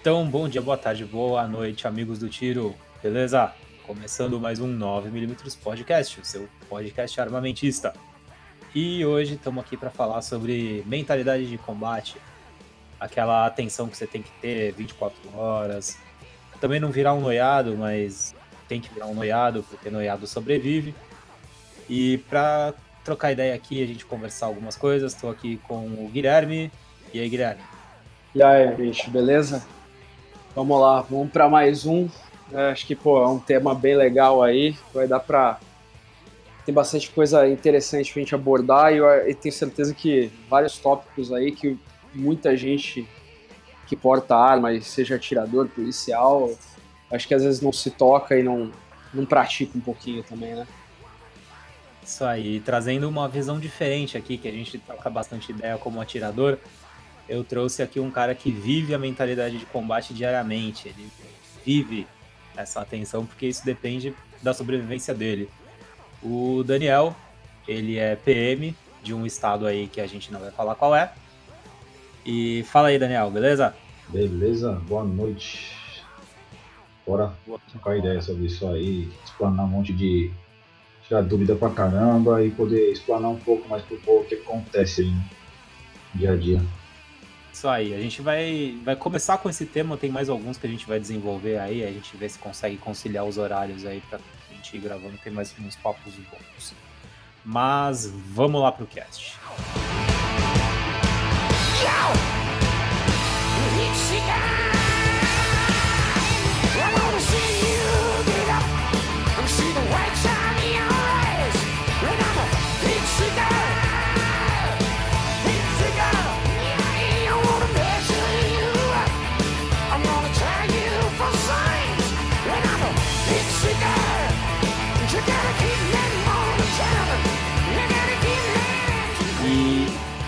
Então, bom dia, boa tarde, boa noite, amigos do tiro, beleza? Começando mais um 9mm Podcast, o seu podcast armamentista. E hoje estamos aqui para falar sobre mentalidade de combate, aquela atenção que você tem que ter 24 horas. Também não virar um noiado, mas tem que virar um noiado, porque noiado sobrevive. E para trocar ideia aqui, a gente conversar algumas coisas, estou aqui com o Guilherme. E aí, Guilherme? E aí, bicho, beleza? Vamos lá, vamos para mais um. É, acho que pô, é um tema bem legal aí. Vai dar para tem bastante coisa interessante pra gente abordar e eu, eu, tenho certeza que vários tópicos aí que muita gente que porta arma, seja atirador, policial, acho que às vezes não se toca e não, não pratica um pouquinho também, né? Isso aí, trazendo uma visão diferente aqui, que a gente troca bastante ideia como atirador, eu trouxe aqui um cara que vive a mentalidade de combate diariamente. Ele vive essa atenção porque isso depende da sobrevivência dele. O Daniel, ele é PM de um estado aí que a gente não vai falar qual é. E fala aí, Daniel, beleza? Beleza, boa noite. Bora trocar ideia sobre isso aí, explanar um monte de. tirar dúvida pra caramba e poder explanar um pouco mais pro povo o que acontece aí, dia a dia. Isso aí, a gente vai, vai começar com esse tema, tem mais alguns que a gente vai desenvolver aí, a gente vê se consegue conciliar os horários aí pra gente ir gravando, tem mais uns papos bons. Mas vamos lá pro cast.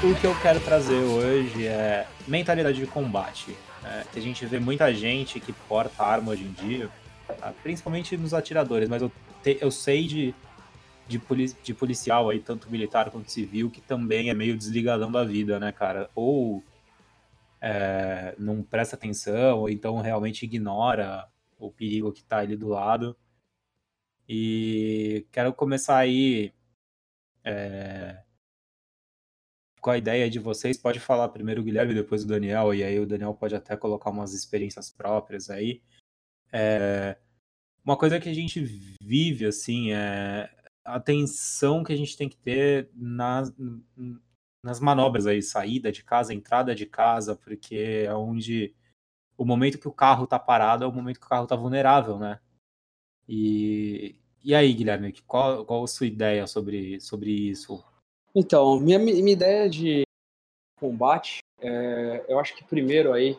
O que eu quero trazer hoje é mentalidade de combate. Que a gente vê muita gente que porta arma hoje em dia, tá? principalmente nos atiradores, mas eu, te, eu sei de, de, de, policial aí, tanto militar quanto civil, que também é meio desligadão da vida, né, cara? Ou é, não presta atenção, ou então realmente ignora o perigo que tá ali do lado. E quero começar aí. É, com a ideia de vocês. Pode falar primeiro o Guilherme, depois o Daniel, e aí o Daniel pode até colocar umas experiências próprias aí. É, uma coisa que a gente vive, assim, é a atenção que a gente tem que ter nas, nas manobras aí, saída de casa, entrada de casa, porque é onde o momento que o carro tá parado é o momento que o carro tá vulnerável, né? E, e aí, Guilherme, qual, qual a sua ideia sobre, sobre isso? Então, minha, minha ideia de combate, é, eu acho que primeiro aí,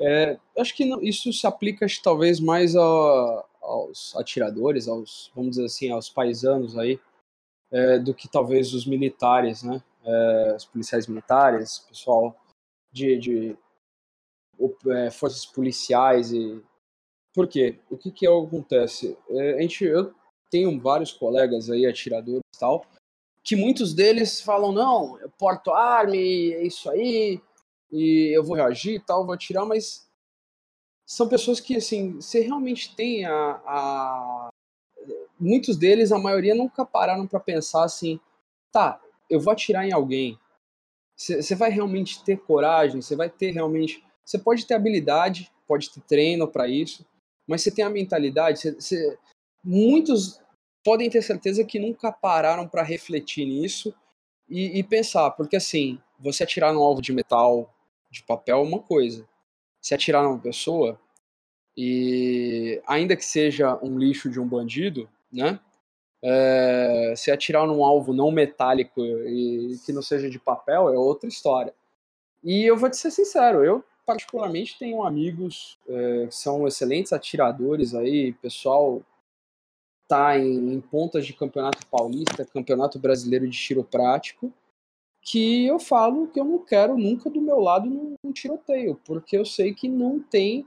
é, acho que não, isso se aplica talvez mais a, aos atiradores, aos, vamos dizer assim, aos paisanos aí, é, do que talvez os militares, né? É, os policiais militares, pessoal de, de é, forças policiais e por quê? O que que acontece? É, a gente, eu tenho vários colegas aí atiradores e tal que muitos deles falam, não, eu porto arma é isso aí, e eu vou reagir e tal, vou atirar, mas são pessoas que, assim, você realmente tem a, a... Muitos deles, a maioria, nunca pararam para pensar assim, tá, eu vou atirar em alguém. Você vai realmente ter coragem, você vai ter realmente... Você pode ter habilidade, pode ter treino para isso, mas você tem a mentalidade, cê, cê... muitos podem ter certeza que nunca pararam para refletir nisso e, e, pensar, porque assim, você atirar num alvo de metal, de papel é uma coisa. Se atirar numa pessoa, e ainda que seja um lixo de um bandido, né? É, se atirar num alvo não metálico e que não seja de papel é outra história. E eu vou te ser sincero, eu particularmente tenho amigos é, que são excelentes atiradores aí, pessoal tá em, em pontas de campeonato paulista, campeonato brasileiro de tiro prático, que eu falo que eu não quero nunca do meu lado num, num tiroteio, porque eu sei que não tem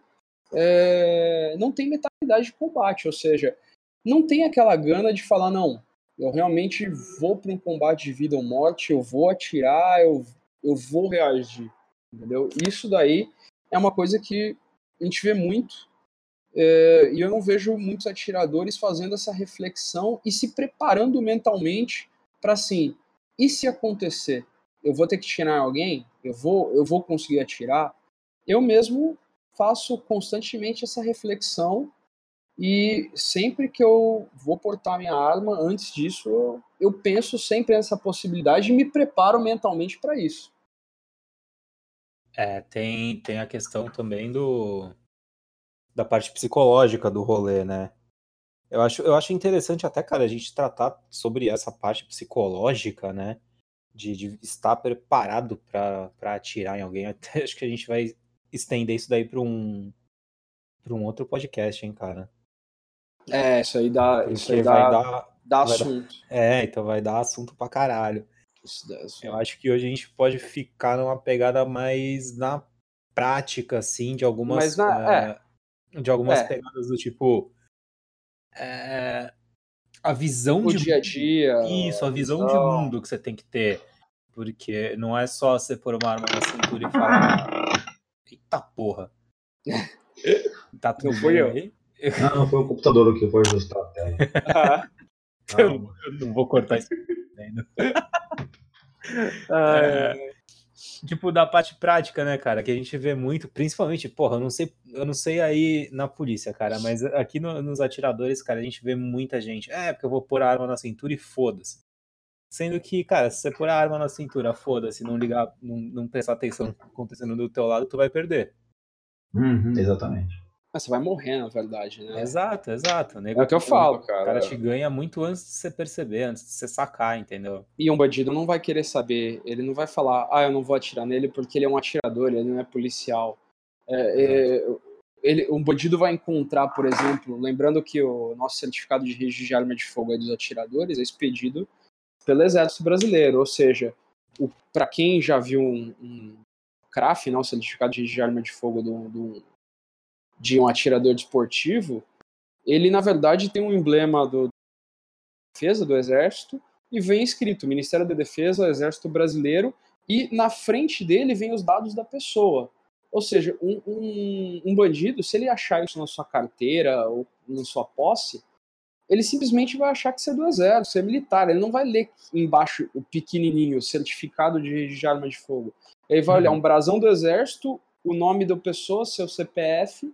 é, não tem mentalidade de combate, ou seja, não tem aquela gana de falar não, eu realmente vou para um combate de vida ou morte, eu vou atirar, eu, eu vou reagir, entendeu? Isso daí é uma coisa que a gente vê muito é, e eu não vejo muitos atiradores fazendo essa reflexão e se preparando mentalmente para assim, e se acontecer? Eu vou ter que tirar alguém? Eu vou, eu vou conseguir atirar? Eu mesmo faço constantemente essa reflexão e sempre que eu vou portar minha arma, antes disso, eu penso sempre nessa possibilidade e me preparo mentalmente para isso. É, tem, tem a questão também do da parte psicológica do rolê, né? Eu acho, eu acho interessante até, cara, a gente tratar sobre essa parte psicológica, né? De, de estar preparado para atirar em alguém. Até acho que a gente vai estender isso daí para um, pra um outro podcast, hein, cara. É, isso aí dá, isso aí dá, dar, dá assunto. Dar, é, então vai dar assunto pra caralho. Eu acho que hoje a gente pode ficar numa pegada mais na prática, assim, de algumas. Na, é, de algumas é. pegadas do tipo. É, a visão o de dia a dia. Isso, a visão de mundo que você tem que ter. Porque não é só você pôr uma arma na cintura e falar. Eita porra. Tá tudo não foi eu. Aí? Não, foi o computador que foi ajustar a tela. Ah. Eu, eu, não vou cortar isso ainda. é, tipo, da parte prática, né, cara? Que a gente vê muito, principalmente, porra, eu não sei, eu não sei aí na polícia, cara, mas aqui no, nos atiradores, cara, a gente vê muita gente. É, porque eu vou pôr a arma na cintura e foda-se. Sendo que, cara, se você pôr a arma na cintura, foda-se, não ligar, não, não prestar atenção no que tá acontecendo do teu lado, tu vai perder. Uhum, exatamente. Mas você vai morrer, na verdade, né? Exato, exato. é o que eu falo, cara. O cara te ganha muito antes de você perceber, antes de você sacar, entendeu? E um bandido não vai querer saber, ele não vai falar, ah, eu não vou atirar nele porque ele é um atirador, ele não é policial. É, é, ele, um bandido vai encontrar, por exemplo, lembrando que o nosso certificado de registro de arma de fogo é dos atiradores, é expedido pelo Exército Brasileiro, ou seja, para quem já viu um, um CRAF, não, né, certificado de registro de arma de fogo do, do de um atirador desportivo, ele na verdade tem um emblema do defesa do exército e vem escrito Ministério da Defesa, Exército Brasileiro e na frente dele vem os dados da pessoa. Ou seja, um, um, um bandido, se ele achar isso na sua carteira ou na sua posse, ele simplesmente vai achar que você é do exército, você é militar. Ele não vai ler embaixo o pequenininho, certificado de, de arma de fogo. Ele vai uhum. olhar um brasão do exército, o nome da pessoa, seu CPF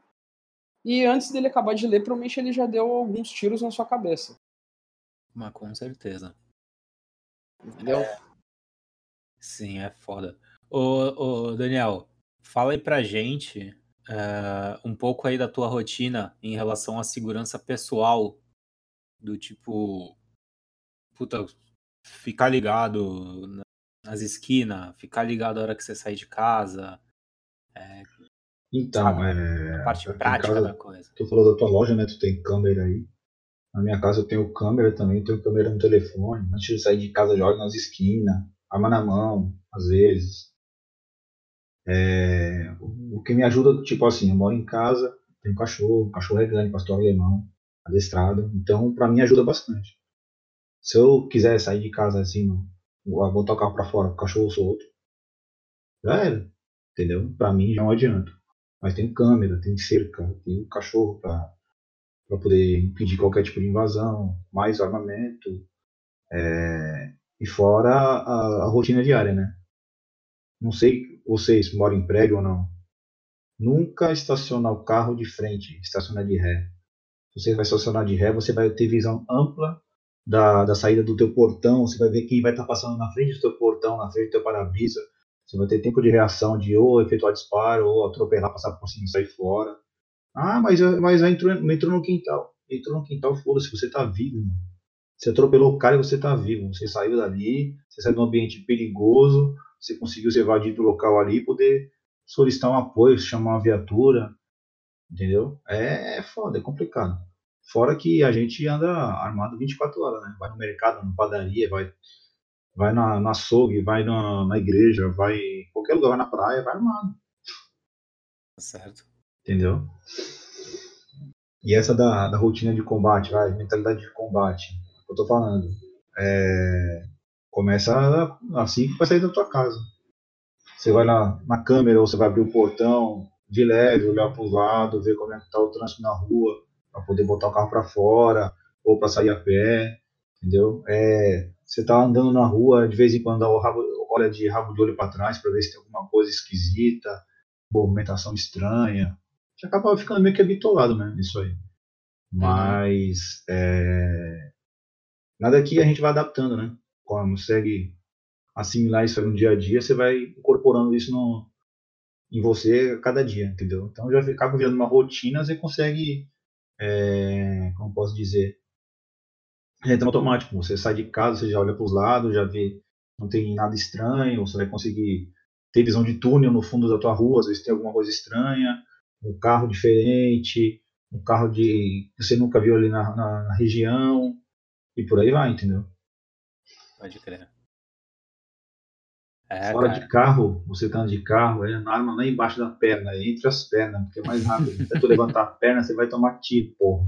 e antes dele acabar de ler, provavelmente ele já deu alguns tiros na sua cabeça. Mas com certeza. Entendeu? É... Sim, é foda. Ô, ô, Daniel, fala aí pra gente uh, um pouco aí da tua rotina em relação à segurança pessoal. Do tipo. Puta, ficar ligado nas esquinas, ficar ligado a hora que você sair de casa. É, então, é. A parte prática casa, da coisa. Tu falou da tua loja, né? Tu tem câmera aí. Na minha casa eu tenho câmera também, tenho câmera no telefone. Antes de sair de casa, jogo nas esquinas, arma na mão, às vezes. É, o que me ajuda, tipo assim, eu moro em casa, tenho cachorro, cachorro é grande, pastor alemão, adestrado. Então, pra mim ajuda bastante. Se eu quiser sair de casa assim, botar o carro pra fora, o cachorro solto, já era. Entendeu? Pra mim já não adianta. Mas tem câmera, tem cerca, tem um cachorro para poder impedir qualquer tipo de invasão, mais armamento, é, e fora a, a, rotina diária, né? Não sei vocês moram em prédio ou não. Nunca estacionar o carro de frente, estacionar de ré. Se você vai estacionar de ré, você vai ter visão ampla da, da saída do teu portão, você vai ver quem vai estar passando na frente do teu portão, na frente do teu para-brisa, você vai ter tempo de reação de ou efetuar disparo, ou atropelar, passar por cima e sair fora. Ah, mas, mas entrou, entrou no quintal. Entrou no quintal, foda-se, você tá vivo, mano. Você atropelou o cara e você tá vivo. Você saiu dali, você saiu de um ambiente perigoso, você conseguiu se evadir do local ali e poder solicitar um apoio, chamar uma viatura. Entendeu? É, é foda, é complicado. Fora que a gente anda armado 24 horas, né? Vai no mercado, na padaria, vai vai na, na açougue, vai na, na igreja, vai em qualquer lugar, vai na praia, vai armado. Tá certo. Entendeu? E essa da, da rotina de combate, vai, mentalidade de combate, eu tô falando. É, começa assim que vai sair da tua casa. Você vai na, na câmera, ou você vai abrir o portão, de leve, olhar para os lados, ver como é que está o trânsito na rua, para poder botar o carro para fora ou para sair a pé, entendeu? É, você está andando na rua, de vez em quando olha de rabo de olho para trás para ver se tem alguma coisa esquisita, movimentação estranha. Você acaba ficando meio que habituado, né, nisso aí. Uhum. Mas é, nada que a gente vai adaptando, né? Consegue assimilar isso no dia a dia, você vai incorporando isso no, em você a cada dia, entendeu? Então já acaba virando uma rotina, você consegue, é, como posso dizer, entra automático. Você sai de casa, você já olha para os lados, já vê, não tem nada estranho, você vai conseguir ter visão de túnel no fundo da tua rua, às vezes tem alguma coisa estranha, um carro diferente, um carro de que você nunca viu ali na, na, na região e por aí vai, entendeu? Pode crer. É, Fora cara. de carro, você tá de carro, é a arma é embaixo da perna, é entre as pernas, porque é mais rápido. Se tu levantar a perna, você vai tomar tiro, porra.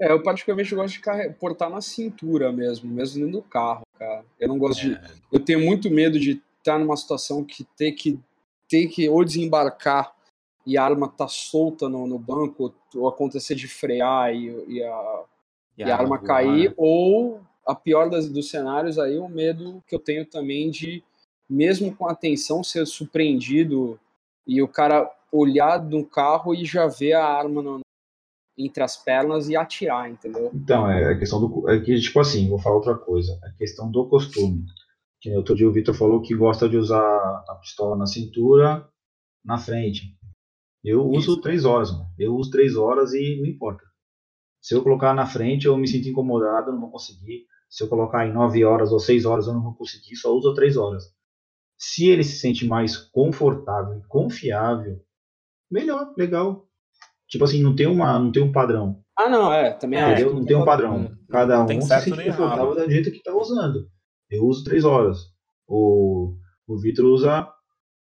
É, eu particularmente gosto de portar na cintura mesmo, mesmo dentro do carro, cara. Eu não gosto é. de. Eu tenho muito medo de estar numa situação que ter que ter que ou desembarcar e a arma tá solta no, no banco, ou acontecer de frear e, e a, e, e a arma cair, né? ou a pior das, dos cenários aí, o medo que eu tenho também de, mesmo com atenção, ser surpreendido e o cara olhar no carro e já ver a arma no, entre as pernas e atirar, entendeu? Então, é a questão do. É que, tipo assim, vou falar outra coisa. É a questão do costume. Que outro dia o Vitor falou que gosta de usar a pistola na cintura, na frente. Eu uso Isso. três horas, mano. Eu uso três horas e não importa. Se eu colocar na frente, eu me sinto incomodado, não vou conseguir. Se eu colocar em 9 horas ou 6 horas, eu não vou conseguir, só uso 3 horas. Se ele se sente mais confortável e confiável, melhor, legal. Tipo assim, não tem, uma, não tem um padrão. Ah, não, é, também é. Não tem um padrão. Cada um se sente confortável da jeito que tá usando. Eu uso 3 horas. O, o Vitor usa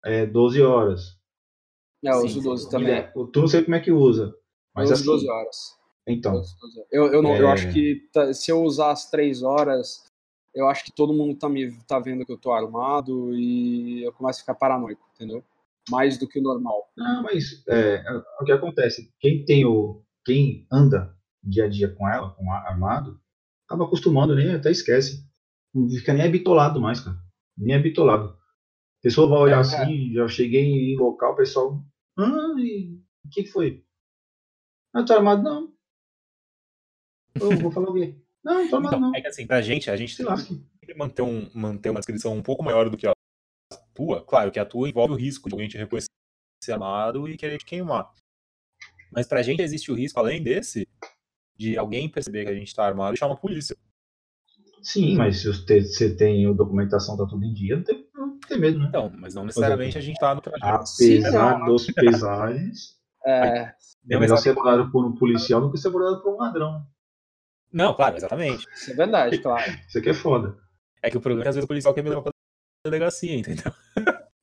é, 12 horas. É, eu uso 12 também. Tu não sei como é que usa. Mas eu uso assim, 12 horas. Então. Eu, eu, não, é... eu acho que tá, se eu usar as três horas, eu acho que todo mundo tá, me, tá vendo que eu tô armado e eu começo a ficar paranoico, entendeu? Mais do que o normal. Não, mas é, é, o que acontece? Quem tem o. Quem anda dia a dia com ela, com armado, acaba acostumando, nem até esquece. Não fica nem habitolado mais, cara. Nem habitolado. A pessoa vai olhar é, assim, já cheguei em local, o pessoal. Ah, e o que foi? Ah, tá armado? Não. Eu vou falar o quê? Não, toma então, não. É que assim, pra gente, a gente tem que manter, um, manter uma descrição um pouco maior do que a tua. Claro que a tua envolve o risco de alguém te reconhecer armado e querer te queimar. Mas pra gente existe o risco, além desse, de alguém perceber que a gente tá armado e chamar a polícia. Sim, mas se você tem a documentação, tá tudo em dia, não tem, não tem medo, né? Então, mas não necessariamente a gente tá no trajeto. Apesar Sim, dos pesares, é, é melhor ser abordado por um policial do que ser abordado por um ladrão. Não, claro, exatamente. Isso é verdade, claro. Isso aqui é foda. É que o problema é que às vezes o policial quer me levar pra delegacia, entendeu?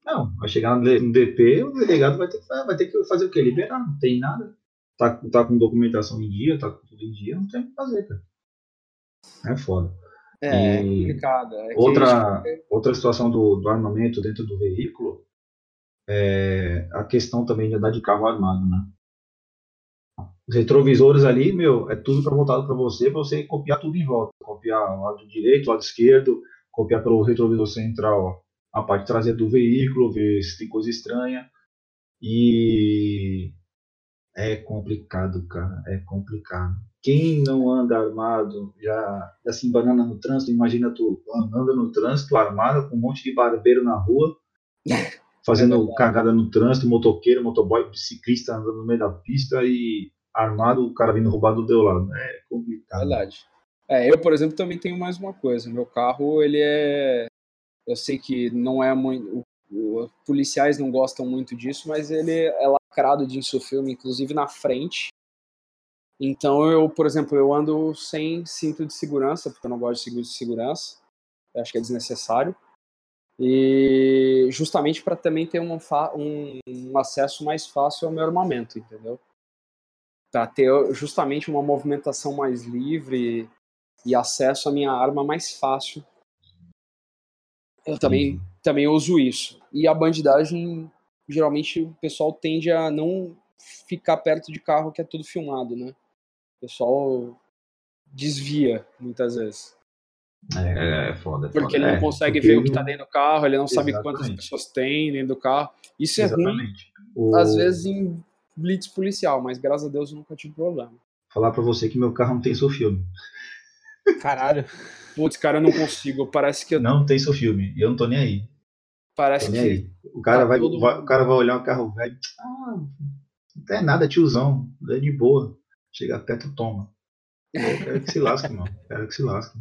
Não, vai chegar no DP, o delegado vai ter, que, vai ter que fazer o quê? Liberar, não tem nada. Tá, tá com documentação em dia, tá com tudo em dia, não tem o que fazer, cara. É foda. É, e é complicado. É outra, outra situação do, do armamento dentro do veículo é a questão também de andar de carro armado, né? Os retrovisores ali, meu, é tudo para voltado para você, para você copiar tudo em volta. Copiar o lado direito, o lado esquerdo, copiar pelo retrovisor central a parte traseira do veículo, ver se tem coisa estranha. E é complicado, cara, é complicado. Quem não anda armado, já, já se embanana no trânsito, imagina tu andando no trânsito armado com um monte de barbeiro na rua, fazendo é cagada no trânsito, motoqueiro, motoboy, biciclista andando no meio da pista e armado, o cara vindo roubar do teu lado. É complicado. Verdade. É, eu, por exemplo, também tenho mais uma coisa. Meu carro, ele é. Eu sei que não é muito. Os policiais não gostam muito disso, mas ele é lacrado de insufilme, inclusive na frente. Então eu, por exemplo, eu ando sem cinto de segurança, porque eu não gosto de cinto de segurança. Eu acho que é desnecessário. E justamente para também ter um, um, um acesso mais fácil ao meu armamento, entendeu? para ter justamente uma movimentação mais livre e acesso à minha arma mais fácil. Eu também, também uso isso. E a bandidagem geralmente o pessoal tende a não ficar perto de carro que é tudo filmado, né? O pessoal desvia muitas vezes. É, é foda. é Porque foda. ele não É, consegue ver o que tá dentro do carro, ele não sabe quantas Exatamente. pessoas tem dentro do carro. Isso é ruim, Exatamente. O- às vezes, em blitz policial, mas graças a Deus eu nunca tive problema. Falar pra você que meu carro não tem seu filme. Caralho. Putz, cara, eu não consigo. Parece que eu. Não tem seu filme. E eu não tô nem aí. Parece Tô que. aí. O cara, tá vai, todo vai- o cara vai olhar o carro velho. Ah, não é nada, tiozão. É de boa. Chega perto, toma. Eu quero que se lasque, mano. Quero que se lasque.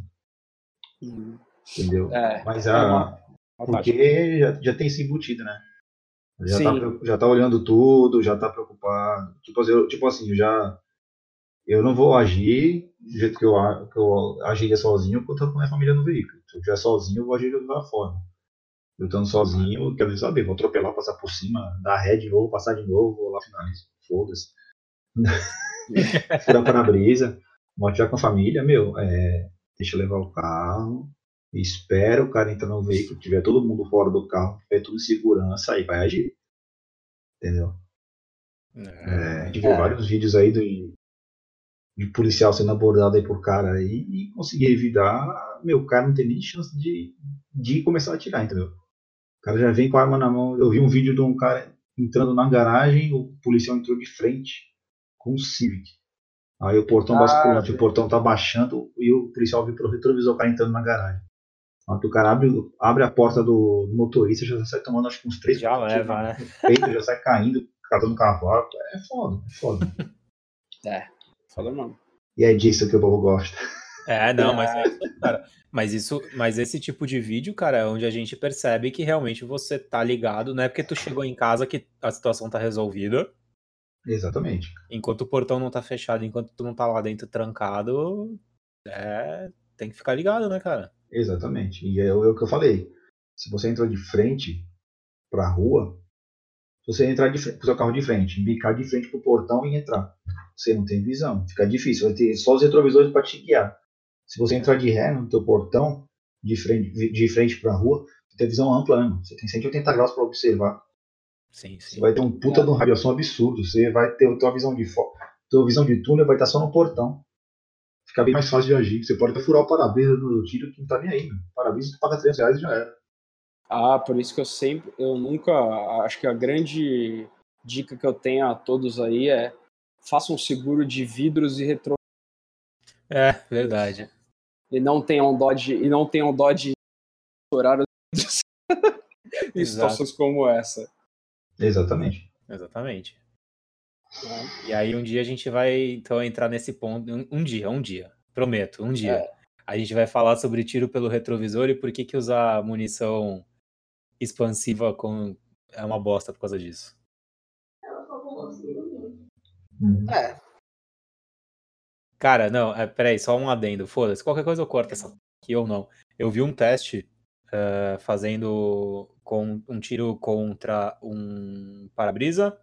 Hum, Entendeu? É, Mas é a. uma tática. Porque já, já tem isso embutido, né? Já tá, Sim. pre- já tá olhando tudo, já tá preocupado. Tipo, assim, eu, tipo assim, eu já. Eu não vou agir do jeito que eu, que eu agiria sozinho quando eu tô com a minha família no veículo. Se eu estiver sozinho, eu vou agir de outra forma. Eu estando sozinho, eu quero saber, vou atropelar, passar por cima, dar ré de novo, passar de novo, vou lá finalizo. Foda-se. Furar para a brisa, vou atirar com a família, meu, é, deixa eu levar o carro, espera o cara entrar no veículo, tiver todo mundo fora do carro, tiver tudo em segurança, aí vai agir. Entendeu? É, a gente viu É. vários vídeos aí do, de policial sendo abordado aí por cara aí e conseguir evitar, meu, o cara não tem nem chance de, de começar a atirar, entendeu? O cara já vem com a arma na mão. Eu vi um vídeo de um cara entrando na garagem, o policial entrou de frente com um Civic. Aí o portão Ah, basculante, o portão tá baixando e o policial viu pelo retrovisor o cara entrando na garagem. O cara abre, abre a porta do, do motorista, já sai tomando acho que uns três Já leva, né? peito, já sai caindo, catando cavalo. É foda, é foda. Fala, mano. E é disso que o povo gosta. É, não, mas é isso, cara. Mas isso, mas esse tipo de vídeo, cara, é onde a gente percebe que realmente você tá ligado, não é porque tu chegou em casa que a situação tá resolvida, Exatamente. enquanto o portão não tá fechado, enquanto tu não tá lá dentro trancado, é, tem que ficar ligado, né, cara? Exatamente. E é o, é o que eu falei. Se você entra de frente pra rua, você entrar de frente com o seu carro de frente, bicar de frente pro portão e entrar, você não tem visão. Fica difícil. Vai ter só os retrovisores para te guiar. Se você entrar de ré no teu portão, de frente, de frente pra rua, você tem visão ampla, né? Você tem 180 graus para observar. Sim, sim. Você vai ter um puta de um radiação absurdo. Você vai ter a tua visão de fo- tua visão de túnel vai estar só no portão. Fica bem mais fácil de agir. Você pode até furar o para-brisa no tiro que não tá nem aí. Para-brisa tu paga 300 reais e já era. Ah, por isso que eu sempre, eu nunca, acho que a grande dica que eu tenho a todos aí é façam um seguro de vidros e retro É, verdade. e não tenham dó de e não tenham dó de estourar os vidros em situações como essa. Exatamente. Exatamente. né? E aí um dia a gente vai então entrar nesse ponto, um, um dia, um dia, prometo, um dia. A gente vai falar sobre tiro pelo retrovisor e por que que usar munição expansiva com é uma bosta por causa disso. Uhum. É, Cara, não, é, peraí, só um adendo. Foda-se, qualquer coisa eu corto essa aqui ou não. Eu vi um teste eh, fazendo com um tiro contra um para-brisa.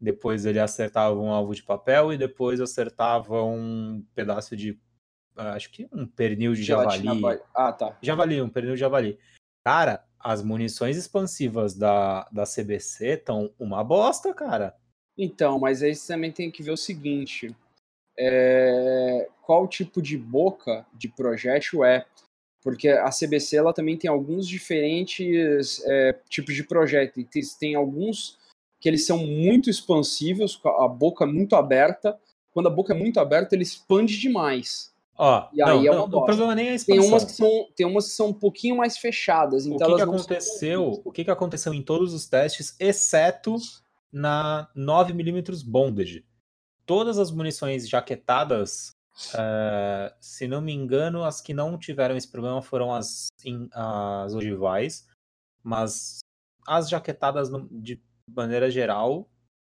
Depois ele acertava um alvo de papel e depois acertava um pedaço de. Acho que um pernil de gelatina javali. Ah, tá. Javali, um pernil de javali. Cara, as munições expansivas da, da CBC estão uma bosta, cara. Então, mas aí você também tem que ver o seguinte: é, qual tipo de boca de projétil é? Porque a CBC ela também tem alguns diferentes é, tipos de projétil. Tem, tem alguns que eles são muito expansivos, a boca muito aberta. Quando a boca é muito aberta, ele expande demais. Ó, E aí não, é uma não, o bosta. problema nem é a Tem expansão. umas que são, tem umas que são um pouquinho mais fechadas. O Então que, que são- aconteceu? O que, que aconteceu em todos os testes, exceto na 9mm Bonded? Todas as munições jaquetadas, eh, se não me engano, as que não tiveram esse problema foram as, in- as ogivais, mas as jaquetadas de maneira geral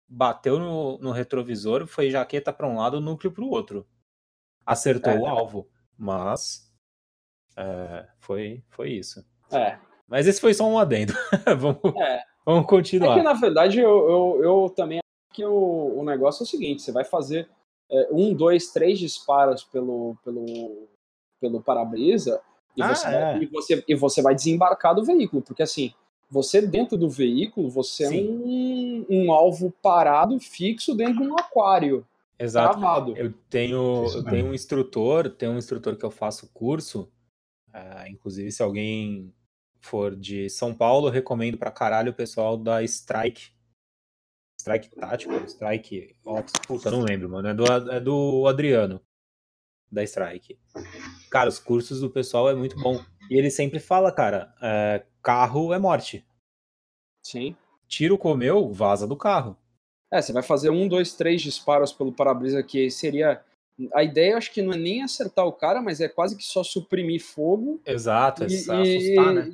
bateu no, no retrovisor, foi jaqueta para um lado, núcleo para o outro. Acertou É. o alvo, mas eh, foi, foi isso. É. Mas esse foi só um adendo. vamos, É. vamos É continuar. que, na verdade, eu, eu, eu também acho que o, o negócio é o seguinte: você vai fazer é, um, dois, três disparos pelo, pelo, pelo para-brisa e, Ah, você é. vai- e, você, e você vai desembarcar do veículo. Porque, assim, Você dentro do veículo, você Sim. é um, um alvo parado, fixo dentro de um aquário. Exato. Travado. Eu tenho, eu tenho um instrutor, tem um instrutor que eu faço curso. Uh, inclusive, se alguém for de São Paulo, recomendo pra caralho o pessoal da Strike. Strike Tático, Strike. Puta, não lembro, mano. É do, é do Adriano, da Strike. Cara, os cursos do pessoal é muito bom. E ele sempre fala, cara, é, carro é morte. Sim. Tiro comeu, vaza do carro. É, você vai fazer um, dois, três disparos pelo para-brisa que seria. A ideia, acho que não é nem acertar o cara, mas é quase que só suprimir fogo. Exato, e, é assustar, né?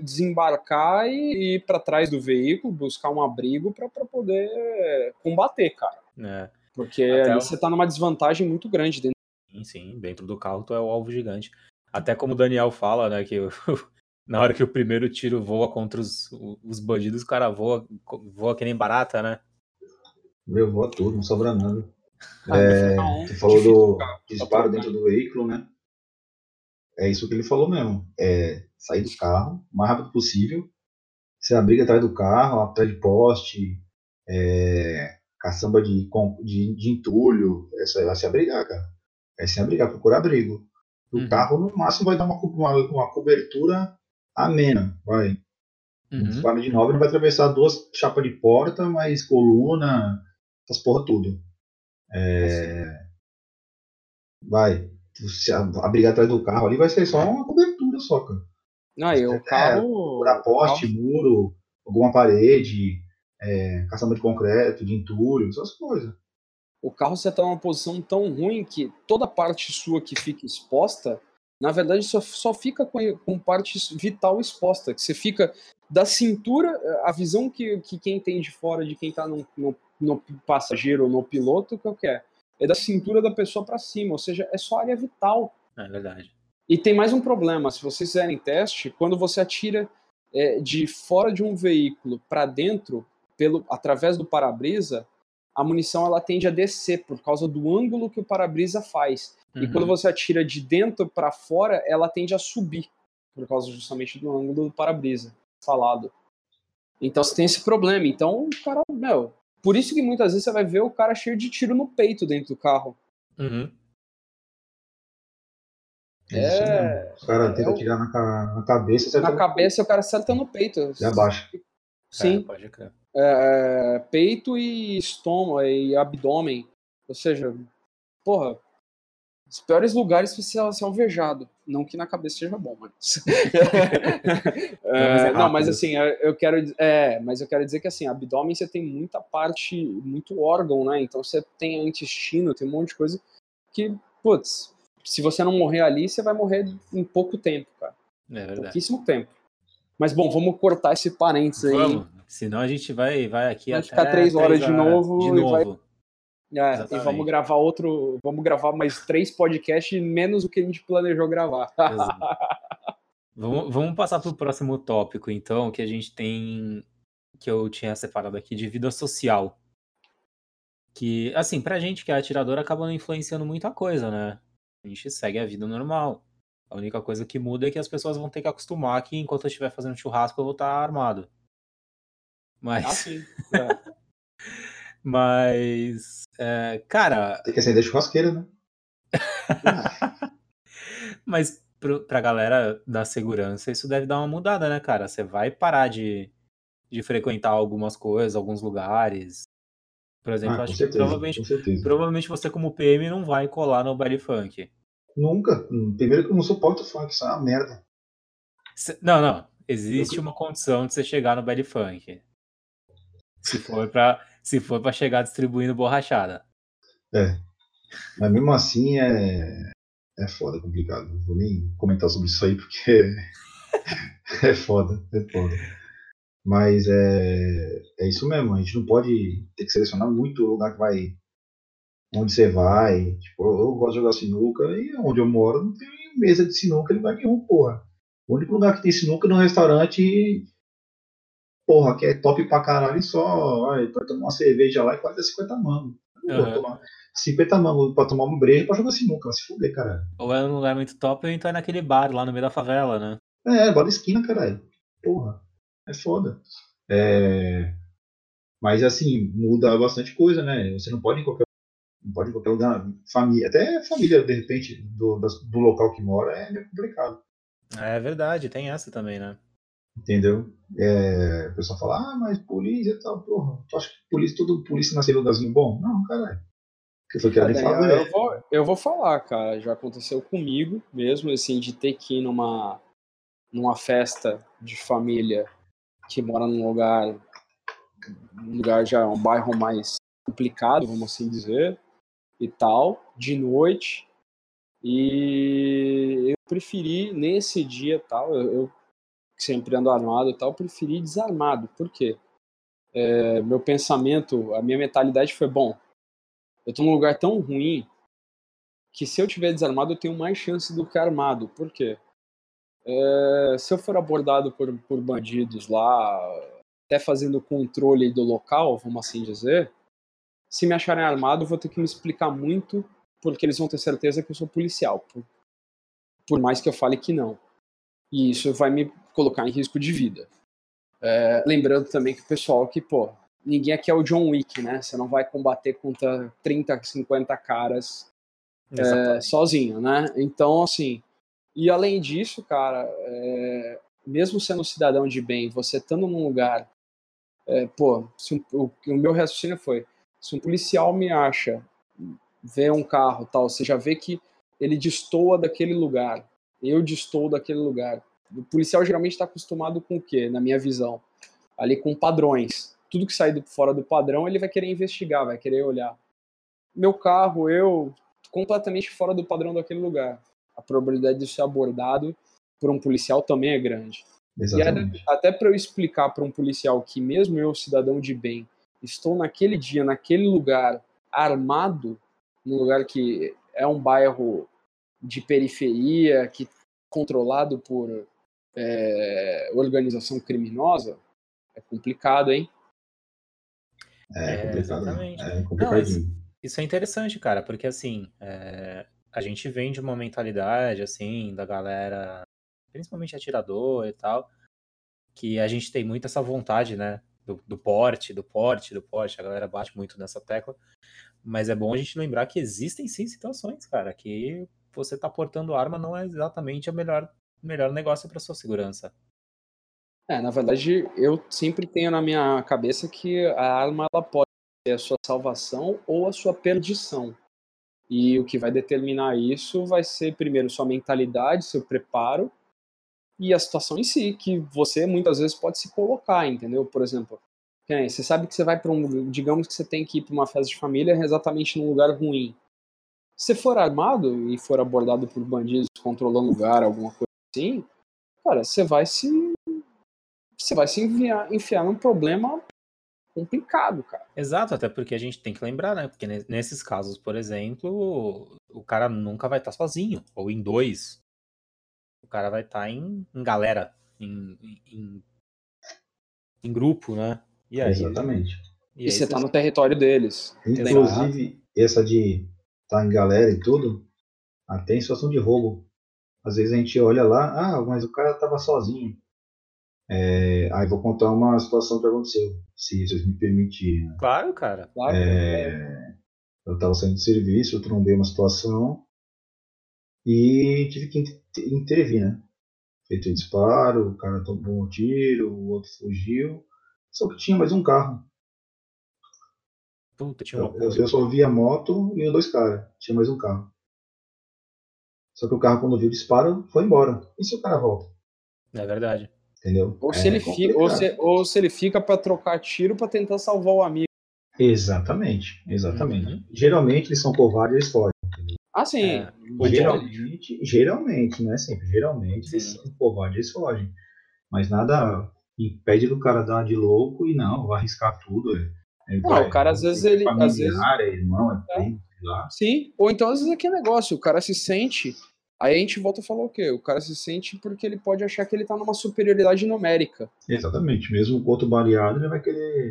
desembarcar e ir para trás do veículo, buscar um abrigo para poder combater, cara. É. Porque Até ali o... você tá numa desvantagem muito grande dentro. Sim, sim, dentro do carro tu é o alvo gigante. Até como o Daniel fala, né, que na hora que o primeiro tiro voa contra os, os bandidos, o cara voa, voa que nem barata, né? Meu, voa tudo, não sobra nada. Ah, é, você falou do disparo dentro do veículo, né? É isso que ele falou mesmo. É sair do carro o mais rápido possível. Você abriga atrás do carro, atrás de poste, é, caçamba de, de, de entulho. É vai se abrigar, cara. É se abrigar, procurar abrigo. O uhum. carro, no máximo, vai dar uma, uma, uma cobertura amena. Vai. Uhum. Disparo de 9 não vai atravessar duas chapas de porta, mas coluna, essas porra tudo. É... Vai. Se abrigar atrás do carro ali vai ser só uma cobertura só, cara. Não, e o é, carro. É, poste, carro... muro, alguma parede, é, caçamba de concreto, de entulho, essas coisas. O carro você tá numa posição tão ruim que toda parte sua que fica exposta, na verdade só, só fica com, com parte vital exposta. Que você fica da cintura, a visão que, que quem tem de fora de quem tá no, no no passageiro ou no piloto, que é o que é? É da cintura da pessoa para cima, ou seja, é só área vital. É verdade. E tem mais um problema, se vocês fizerem teste, quando você atira é, de fora de um veículo para dentro, pelo através do para-brisa, a munição ela tende a descer por causa do ângulo que o para-brisa faz. Uhum. E quando você atira de dentro para fora, ela tende a subir por causa justamente do ângulo do para-brisa falado. Então você tem esse problema. Então o cara, meu, por isso que muitas vezes você vai ver o cara cheio de tiro no peito dentro do carro. Uhum. É. O cara tenta é tirar na, na cabeça. Na cabeça o cara acerta no peito. E abaixo. Sim. É, pode crer. É, peito e estômago e abdômen. Ou seja, porra, os piores lugares para ser, ser alvejado. Não que na cabeça seja bom, mas. é, não, mas assim, eu quero. É, mas eu quero dizer que assim, abdômen você tem muita parte, muito órgão, né? Então você tem intestino, tem um monte de coisa que, putz, se você não morrer ali, você vai morrer em pouco tempo, cara. É verdade. Pouquíssimo tempo. Mas bom, vamos cortar esse parênteses aí. Vamos, senão a gente vai, vai aqui vai até ficar três horas, de novo. De novo. É, e vamos gravar outro. Vamos gravar mais três podcasts, menos o que a gente planejou gravar. vamos, vamos passar para o próximo tópico, então, que a gente tem. Que eu tinha separado aqui de vida social. Que, assim, pra gente que é atirador, acaba não influenciando muita coisa, né? A gente segue a vida normal. A única coisa que muda é que as pessoas vão ter que acostumar que enquanto eu estiver fazendo churrasco eu vou estar armado. Mas. Ah, sim. É. Mas, é, cara. Tem que acender churrasqueira, né? Mas pro, pra galera da segurança, isso deve dar uma mudada, né, cara? Você vai parar de, de frequentar algumas coisas, alguns lugares. Por exemplo, ah, acho certeza, que provavelmente, provavelmente você, como PM, não vai colar no baile funk. Nunca. Primeiro que eu não suporto funk, isso é uma merda. Não, não. Existe uma condição de você chegar no baile funk. Se for pra se for para chegar distribuindo borrachada. É. Mas mesmo assim é, é foda, complicado. Não vou nem comentar sobre isso aí porque é foda, é foda. Mas é, é isso mesmo, a gente não pode ter que selecionar muito o lugar que vai. Onde você vai. Tipo, eu gosto de jogar sinuca e onde eu moro não tem mesa de sinuca em lugar nenhum, porra. O único lugar que tem sinuca é no restaurante porra, que é top pra caralho só, vai tomar uma cerveja lá e quase 50 mangos. Uhum. tomar 50 mangos pra tomar uma breja pra jogar sinuca, vai se fuder, caralho. Ou é um lugar muito top ou então é naquele bar lá no meio da favela, né? É, bar da esquina, caralho. Porra. É foda. É... Mas assim, muda bastante coisa, né? Você não pode em qualquer, não pode em qualquer lugar. Família, até família, de repente, do, do local que mora é complicado. É verdade, tem essa também, né? Entendeu? É, o pessoal fala, ah, mas polícia e tal, porra, tu acha que polícia, todo polícia nasce em lugarzinho bom? Não, caralho. Que foi que eu, eu, vou, eu vou falar, cara, já aconteceu comigo mesmo, assim, de ter que ir numa, numa festa de família que mora num lugar, um lugar já, um bairro mais complicado, vamos assim dizer, e tal, de noite, e eu preferi, nesse dia tal, eu, eu sempre ando armado e tal, preferi desarmado. Por quê? É, meu pensamento, a minha mentalidade foi: bom, eu tô num lugar tão ruim que se eu tiver desarmado eu tenho mais chance do que armado. Por quê? É, se eu for abordado por, por bandidos lá, até fazendo controle do local, vamos assim dizer, se me acharem armado, eu vou ter que me explicar muito, porque eles vão ter certeza que eu sou policial, por, por mais que eu fale que não. E isso vai me colocar em risco de vida. É, lembrando também que o pessoal que, pô, ninguém aqui é o John Wick, né? Você não vai combater contra 30, 50 caras é, sozinho, né? Então, assim, e além disso, cara, é, mesmo sendo cidadão de bem, você estando num lugar, é, pô, um, o, o, meu raciocínio foi, se um policial me acha, vê um carro tal, você já vê que ele destoa daquele lugar, eu distou daquele lugar. O policial geralmente está acostumado com o quê, na minha visão? Ali com padrões. Tudo que sai do, fora do padrão, ele vai querer investigar, vai querer olhar. Meu carro, eu, completamente fora do padrão daquele lugar. A probabilidade de ser abordado por um policial também é grande. Exatamente. E até para eu explicar para um policial que, mesmo eu, cidadão de bem, estou naquele dia, naquele lugar, armado, num lugar que é um bairro de periferia, que controlado por é, organização criminosa, é complicado, hein? É, é complicado. Exatamente. É Não, isso, isso, é interessante, cara, porque assim, é, a gente vem de uma mentalidade, assim, da galera, principalmente atirador e tal, que a gente tem muito essa vontade, né? Do, do porte, do porte, do porte, a galera bate muito nessa tecla. Mas é bom a gente lembrar que existem sim situações, cara, que você tá portando arma não é exatamente o melhor, melhor negócio para sua segurança. É, na verdade, eu sempre tenho na minha cabeça que a arma ela pode ser a sua salvação ou a sua perdição. E o que vai determinar isso vai ser, primeiro, sua mentalidade, seu preparo e a situação em si, que você muitas vezes pode se colocar, entendeu? Por exemplo, você sabe que você vai para um. Digamos que você tem que ir para uma festa de família exatamente num lugar ruim. Se for armado e for abordado por bandidos controlando lugar, alguma coisa assim, cara, você vai se. Você vai se enviar, enfiar num problema complicado, cara. Exato, até porque a gente tem que lembrar, né? Porque nesses casos, por exemplo, o cara nunca vai estar sozinho, ou em dois. O cara vai estar em, em galera, em, em, em, grupo, né? E aí, Exatamente. E, e você tá no território deles. Inclusive, essa de tá em galera e tudo, até em situação de roubo. Às vezes a gente olha lá, ah, mas o cara tava sozinho. É, aí vou contar uma situação que aconteceu, se vocês me permitirem. Né? Claro, cara. Claro. É, eu tava saindo de serviço, eu trombei uma situação e tive que intervir, né? Feito o disparo, o cara tomou um tiro, o outro fugiu. Só que tinha mais um carro. Puta, tinha uma... eu, eu só vi a moto e dois caras. Tinha mais um carro. Só que o carro, quando viu o disparo, foi embora. E se o cara volta? É verdade. Entendeu? Ou, é se, ele fica, ou, se, ou se ele fica para trocar tiro para tentar salvar o amigo. Exatamente, exatamente. Uhum. Geralmente eles são covardes e eles fogem. Ah, sim. É, geralmente, geralmente, não é sempre. Geralmente sim. eles são covardes e eles fogem. Mas nada impede do cara dar de louco e não, vai arriscar tudo. É. É, não, o cara às vezes ele. Às vezes, é irmão, é primo, sei lá. Sim, ou então às vezes é que é negócio, o cara se sente. Aí a gente volta a falar o quê? O cara se sente porque ele pode achar que ele tá numa superioridade numérica. Exatamente, mesmo o outro baleado, ele vai querer.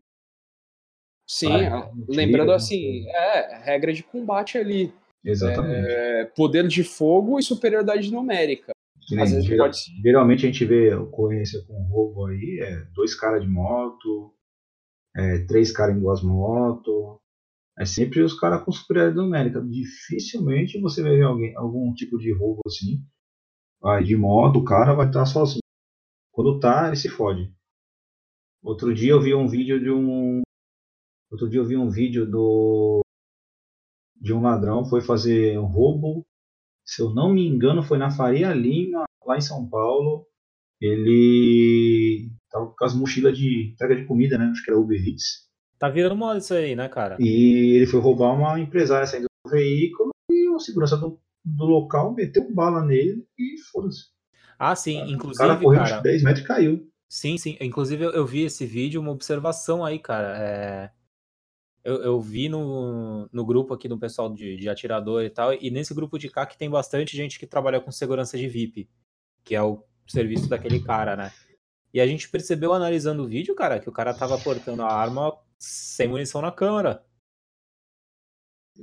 Sim, lembrando assim, é, regra de combate ali. Exatamente. É, poder de fogo e superioridade numérica. Às vezes geral, pode... Geralmente a gente vê ocorrência com roubo aí, é dois caras de moto, é, três caras em duas motos. É sempre os caras com superioridade numérica. Dificilmente você vai ver alguém, algum tipo de roubo assim. Vai de moto, o cara vai estar sozinho. Quando tá, ele se fode. Outro dia eu vi um vídeo de um. Outro dia eu vi um vídeo do. De um ladrão foi fazer um roubo. Se eu não me engano, foi na Faria Lima, lá em São Paulo. Ele tava com as mochilas de entrega de comida, né? Acho que era Uber Eats. Tá virando moda isso aí, né, cara? E ele foi roubar uma empresária saindo do veículo e o segurança do, do local meteu bala nele e foda-se. Ah, sim, inclusive. O cara correu cara, uns 10 metros e caiu. Sim, sim. Inclusive, eu, vi esse vídeo, uma observação aí, cara. É... Eu, eu, vi no, no grupo aqui do pessoal de, de atirador e tal, e nesse grupo de cá que tem bastante gente que trabalha com segurança de VIP, que é o serviço daquele cara, né? E a gente percebeu analisando o vídeo, cara, que o cara tava portando a arma sem munição na câmera.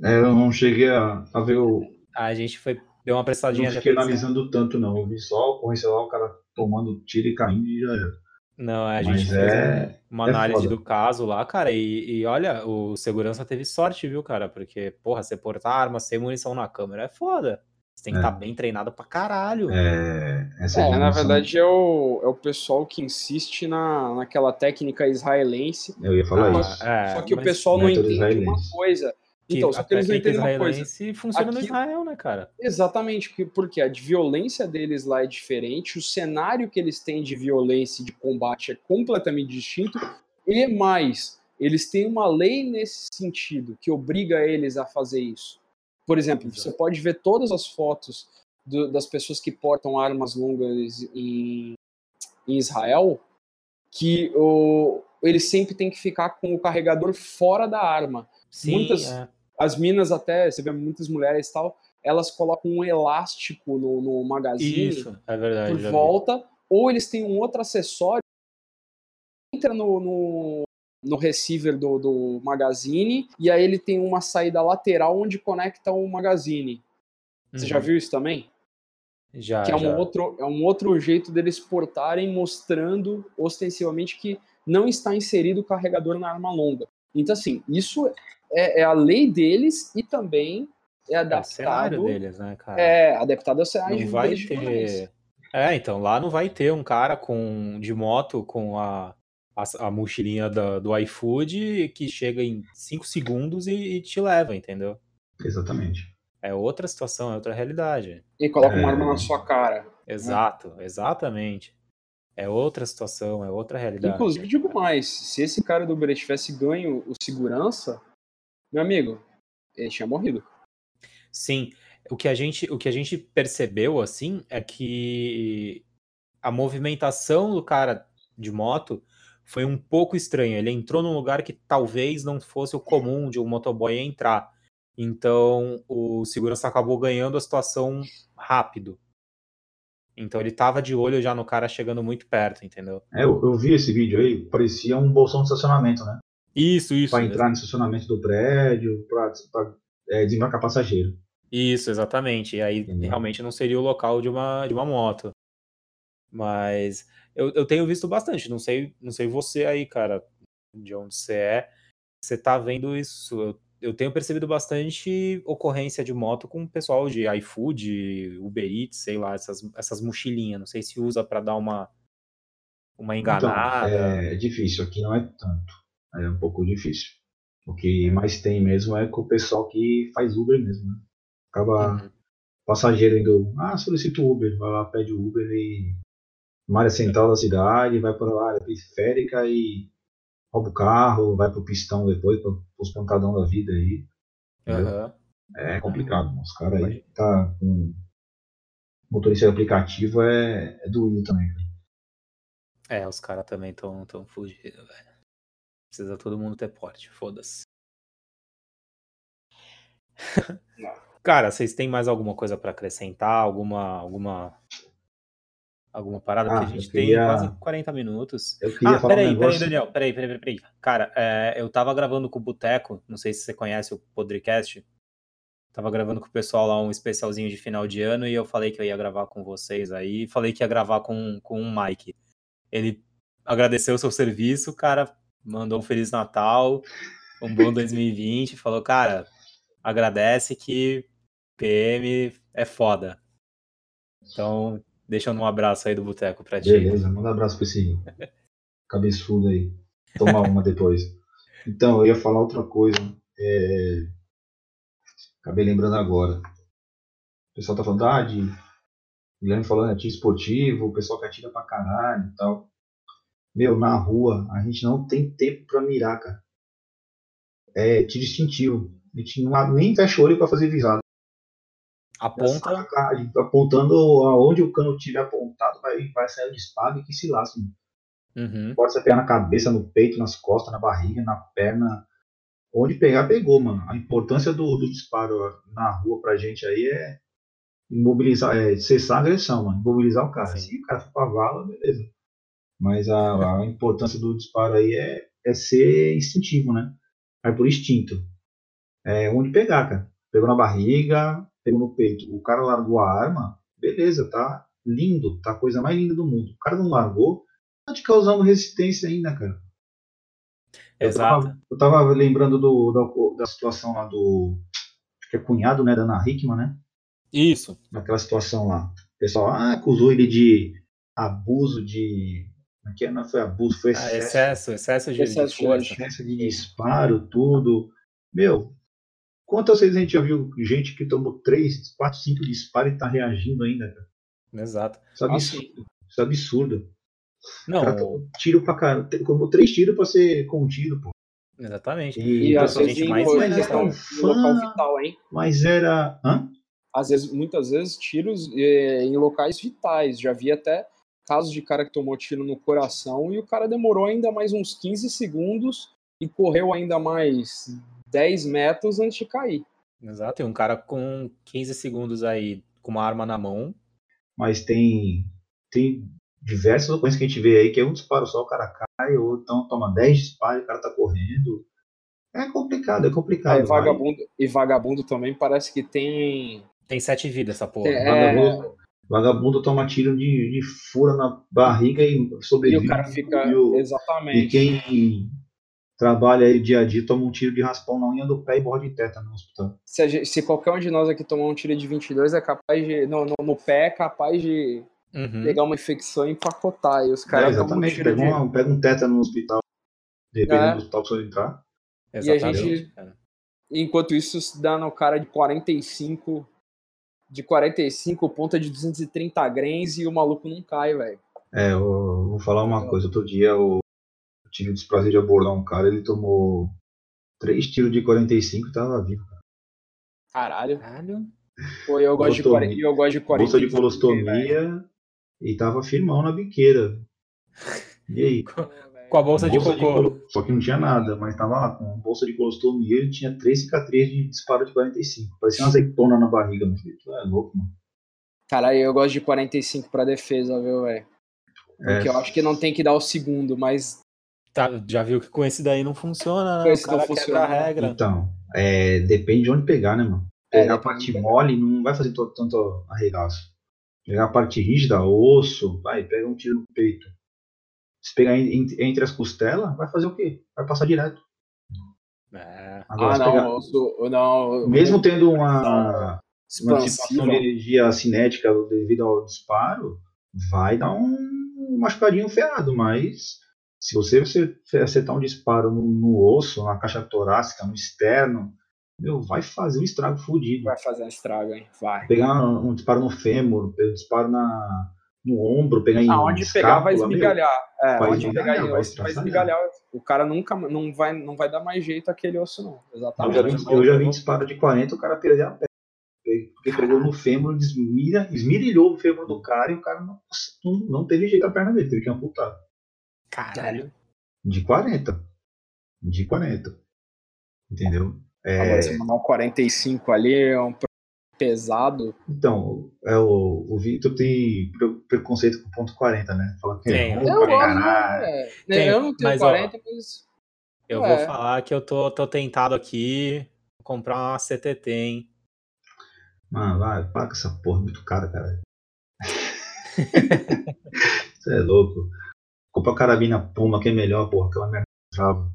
É, eu não cheguei a, a ver o. A gente foi. Deu uma prestadinha. Não fiquei analisando tanto, não. Eu vi só a ocorrência lá, o cara tomando tiro e caindo e já era. Não, a gente Mas fez é, uma é análise foda. do caso lá, cara, e, e, olha, o segurança teve sorte, viu, cara? Porque, porra, você portar arma sem munição na câmera é foda. Você tem que estar é. tá bem treinado pra caralho. É, é na verdade é o, é o pessoal que insiste na, naquela técnica israelense. Eu ia falar ah, isso. É, só que o pessoal não entende israelense. uma coisa. Então, só que eles não entendem uma coisa. funciona Aqui, no Israel, né, cara? Exatamente, porque, porque a violência deles lá é diferente, o cenário que eles têm de violência e de combate é completamente distinto, e mais, eles têm uma lei nesse sentido que obriga eles a fazer isso. Por exemplo, você pode ver todas as fotos do, das pessoas que portam armas longas em, em Israel, que o, eles sempre têm que ficar com o carregador fora da arma. Sim, muitas, é. As minas até, você vê muitas mulheres e tal, elas colocam um elástico no, no magazine Isso, é verdade, por volta, vi. ou eles têm um outro acessório entra no, no, no receiver do, do magazine, e aí ele tem uma saída lateral onde conecta o magazine. Você uhum. já viu isso também? Já. Que é um, já. Outro, é um outro jeito deles portarem, mostrando ostensivamente que não está inserido o carregador na arma longa. Então, assim, isso é, é a lei deles e também é adaptado. É o deles, né, cara? É, adaptado ao cenário não vai ter... É, então, lá não vai ter um cara com de moto com a a, a mochilinha da, do iFood que chega em 5 segundos e, e, te leva, entendeu? Exatamente. É outra situação, é outra realidade. E coloca é... uma arma na sua cara. Exato, né? exatamente. É outra situação, é outra realidade. Inclusive, digo mais, se esse cara do Uber tivesse ganho o segurança, meu amigo, ele tinha morrido. Sim, o que a gente, o que a gente percebeu, assim, é que a movimentação do cara de moto foi um pouco estranho. Ele entrou num lugar que talvez não fosse o comum de um motoboy entrar. Então o segurança acabou ganhando a situação rápido. Então ele tava de olho já no cara chegando muito perto, entendeu? É, eu, eu vi esse vídeo aí, parecia um bolsão de estacionamento, né? Isso, isso. Para entrar no estacionamento do prédio, para é, desembarcar passageiro. Isso, exatamente. E aí Entendeu? realmente não seria o local de uma, de uma moto. Mas eu, eu tenho visto bastante, não sei, não sei você aí, cara, de onde você é, você tá vendo isso. Eu, eu tenho percebido bastante ocorrência de moto com o pessoal de iFood, Uber Eats, sei lá, essas, essas mochilinhas. Não sei se usa para dar uma, uma enganada. Então, é difícil, aqui não é tanto. É um pouco difícil. O que mais tem mesmo é com o pessoal que faz Uber mesmo, né? Acaba uhum. passageiro indo, ah, solicito Uber, vai lá, pede Uber e uma área central da cidade, vai para a área periférica e rouba o carro, vai para o pistão depois, para os pancadão da vida aí. Uhum. É complicado, os caras aí tá com motorista de aplicativo é, é doído também. É, os caras também estão tão fugindo, velho. Precisa todo mundo ter porte, foda-se. Cara, vocês têm mais alguma coisa para acrescentar? Alguma, alguma alguma parada, ah, porque a gente queria... tem quase 40 minutos. Eu queria ah, falar peraí, um negócio... peraí, Daniel, peraí, peraí, peraí. Cara, é, eu tava gravando com o Boteco, não sei se você conhece o Podrecast. Tava gravando com o pessoal lá um especialzinho de final de ano e eu falei que eu ia gravar com vocês aí. Falei que ia gravar com, com o Mike. Ele agradeceu o seu serviço, cara, mandou um Feliz Natal, um bom 2020, falou, cara, agradece que PM é foda. Então, deixando um abraço aí do Boteco pra ti. Beleza, manda um abraço pra esse cabeçudo aí. Tomar uma depois. Então, eu ia falar outra coisa. É... Acabei lembrando agora. O pessoal tá falando, ah, de. Guilherme falando, é tiro esportivo, o pessoal que atira pra caralho e tal. Meu, na rua, a gente não tem tempo pra mirar, cara. É tiro instintivo. A gente não, nem fecha o olho pra fazer visada. Aponta. Apontando aonde o cano tiver apontado, vai, vai sair o disparo e que se lasque. Uhum. Pode ser pegar na cabeça, no peito, nas costas, na barriga, na perna. Onde pegar, pegou, mano. A importância do, do disparo na rua pra gente aí é imobilizar, é cessar a agressão, mano. Imobilizar o cara. Sim. Se o cara for pra vala, beleza. Mas a, a importância do disparo aí é, é ser instintivo, né? É por instinto. É onde pegar, cara. Pegou na barriga, pegou no peito. O cara largou a arma, beleza, tá lindo, tá a coisa mais linda do mundo. O cara não largou, tá te causando resistência ainda, cara. Eu Exato. tava, eu tava lembrando do, da, da situação lá do. Acho que é cunhado, né? Da Ana Hickman, né? Isso. Naquela situação lá. O pessoal ah, acusou ele de abuso de. É é? Não foi abuso, foi Ah, excesso, excesso, excesso de, Excesso de excesso de disparo, tudo. Meu, quantas vezes a gente já viu gente que tomou 3, 4, 5 disparos e tá reagindo ainda, cara? Exato. Isso é absurdo. Isso é absurdo. O Não, cara tomou tiro pra caramba. Tomou três tiros pra ser contido, pô. exatamente. E, E, às a gente vezes mais cara? em local Fã. vital, hein? mas era. Hã? Às vezes, muitas vezes, tiros eh, em locais vitais. Já vi até casos de cara que tomou tiro no coração e o cara demorou ainda mais uns 15 segundos e correu ainda mais 10 metros antes de cair. Exato. E um cara com 15 segundos aí com uma arma na mão. Mas tem. Tem diversas ocorrências que a gente vê aí que é um disparo só, o cara cai, ou então toma 10 disparos e o cara tá correndo. É complicado, é complicado. Vagabundo, e vagabundo também parece que tem. Tem sete vidas essa porra. É, Vagabundo, vagabundo toma tiro de, de fura na barriga e E sobrevive. o cara fica. E, o- e Exatamente. quem trabalha aí dia a dia toma um tiro de raspão na unha do pé e borra de teta no hospital. Se, a gente- se qualquer um de nós aqui tomar um tiro de 22, é capaz de. No, no, no pé, é capaz de Uhum. pegar uma infecção e empacotar. E os É, caras um exatamente, pega, de. uma, pega um teta no hospital, dependendo É. do hospital que você entrar. E a Exatamente. gente-. Enquanto isso, se dá no cara de 45. De 45, ponta de 230 grains e o maluco não cai, velho. É, eu vou falar uma coisa. Outro dia eu tive o desprazer de abordar um cara, ele tomou três tiros de 45 e tava vivo. Caralho. Caralho. Pô, eu gosto de Colostomia. 40. Eu gosto de 40. Bolsa de colostomia e tava firmão na biqueira. E aí? Com a bolsa de Bolsa cocô. colo- Só que não tinha nada, mas tava lá com bolsa de colostomia ele tinha três cicatrizes de disparo de 45. Parecia uma azeitona na barriga, meu filho. É louco, mano. Caralho, eu gosto de 45 pra defesa, viu, velho? Porque É. eu acho que não tem que dar o segundo, mas Tá, já viu que com esse daí não funciona, Com né? esse o cara não quebra funciona. a regra. Então, é, depende de onde pegar, né, mano? É, Pegar a depende parte de mole não vai fazer to- tanto arregaço. Pegar a parte rígida, osso, vai, pega um tiro no peito. Se pegar en- en- entre as costelas, vai fazer o quê? Vai passar direto. É. Agora, Ah, não, pegar- eu sou- não. mesmo tendo uma, uma dissipação expansiva. de energia cinética devido ao disparo, vai dar um machucadinho ferrado, mas se você, você acertar um disparo no, no osso, na caixa torácica, no externo, meu, vai fazer um estrago fodido. Vai fazer um estrago, hein? Vai. Pegar um disparo no fêmur, um disparo na, no ombro, pegar em Aonde pegar vai escápula, meu, esmigalhar. É, vai onde esmigalhar, pegar em osso vai esmigalhar. O cara nunca não vai, não vai dar mais jeito aquele osso, não. Eu Exatamente. já, vi, eu eu já eu vi disparo de 40 o cara perder a perna. Porque pegou no fêmur, desmira, esmirilhou o fêmur do cara e o cara não, não, não teve jeito a perna dele, teve que amputar. Caralho. De 40. De 40. Entendeu? É, Agora, se mandar um 45 ali, é um pesado. então, é o, o Victor tem pre- preconceito com ponto 40, né? Fala que Tem. é Eu, gosto, é, Tem, eu não tenho mas, ó, 40, mas. Eu É. vou falar que eu tô, tô tentado aqui comprar uma CTT, hein? Mano, vai, paga essa porra muito cara, cara. Você é louco. Compra a carabina Puma, que é melhor, porra, aquela merda trava.